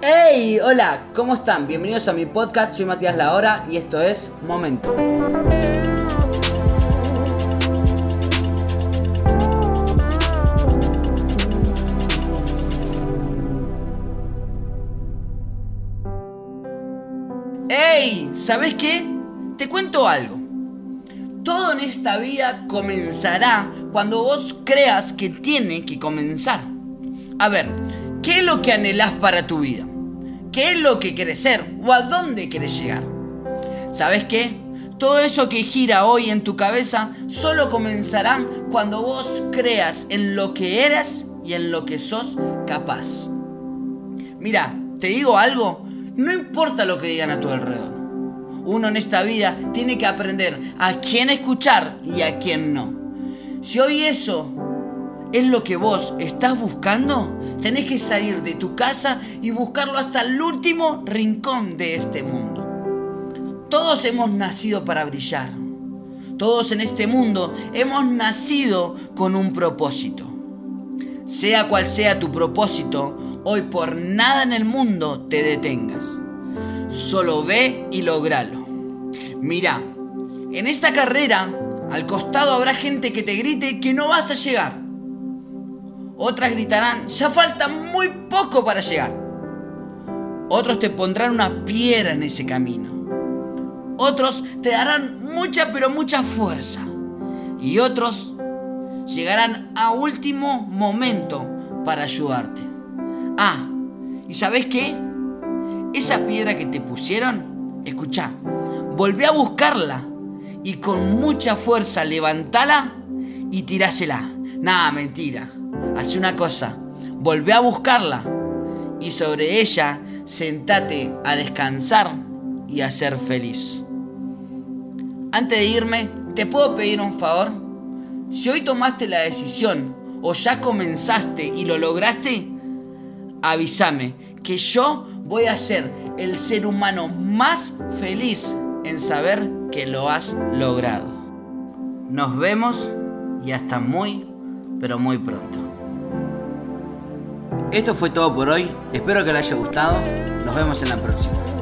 ¡Hey! Hola, ¿cómo están? Bienvenidos a mi podcast, soy Matías Lahora y esto es Momento. ¡Hey! ¿Sabes qué? Te cuento algo. Todo en esta vida comenzará cuando vos creas que tiene que comenzar. A ver, ¿qué es lo que anhelás para tu vida? ¿Qué es lo que querés ser o a dónde querés llegar? ¿Sabes qué? Todo eso que gira hoy en tu cabeza solo comenzará cuando vos creas en lo que eres y en lo que sos capaz. Mira, te digo algo, no importa lo que digan a tu alrededor. Uno en esta vida tiene que aprender a quién escuchar y a quién no. Si hoy eso es lo que vos estás buscando, tenés que salir de tu casa y buscarlo hasta el último rincón de este mundo. Todos hemos nacido para brillar. Todos en este mundo hemos nacido con un propósito. Sea cual sea tu propósito, hoy por nada en el mundo te detengas. Solo ve y logralo. Mira, en esta carrera, al costado habrá gente que te grite que no vas a llegar. Otras gritarán, ya falta muy poco para llegar. Otros te pondrán una piedra en ese camino. Otros te darán mucha pero mucha fuerza. Y otros llegarán a último momento para ayudarte. Ah, ¿y sabes qué? Esa piedra que te pusieron, escucha, volvé a buscarla y con mucha fuerza levantala y tirásela. Nada, mentira. Hace una cosa, volvé a buscarla y sobre ella sentate a descansar y a ser feliz. Antes de irme, ¿te puedo pedir un favor? Si hoy tomaste la decisión o ya comenzaste y lo lograste, avísame que yo voy a ser el ser humano más feliz en saber que lo has logrado. Nos vemos y hasta muy, pero muy pronto. Esto fue todo por hoy, espero que les haya gustado, nos vemos en la próxima.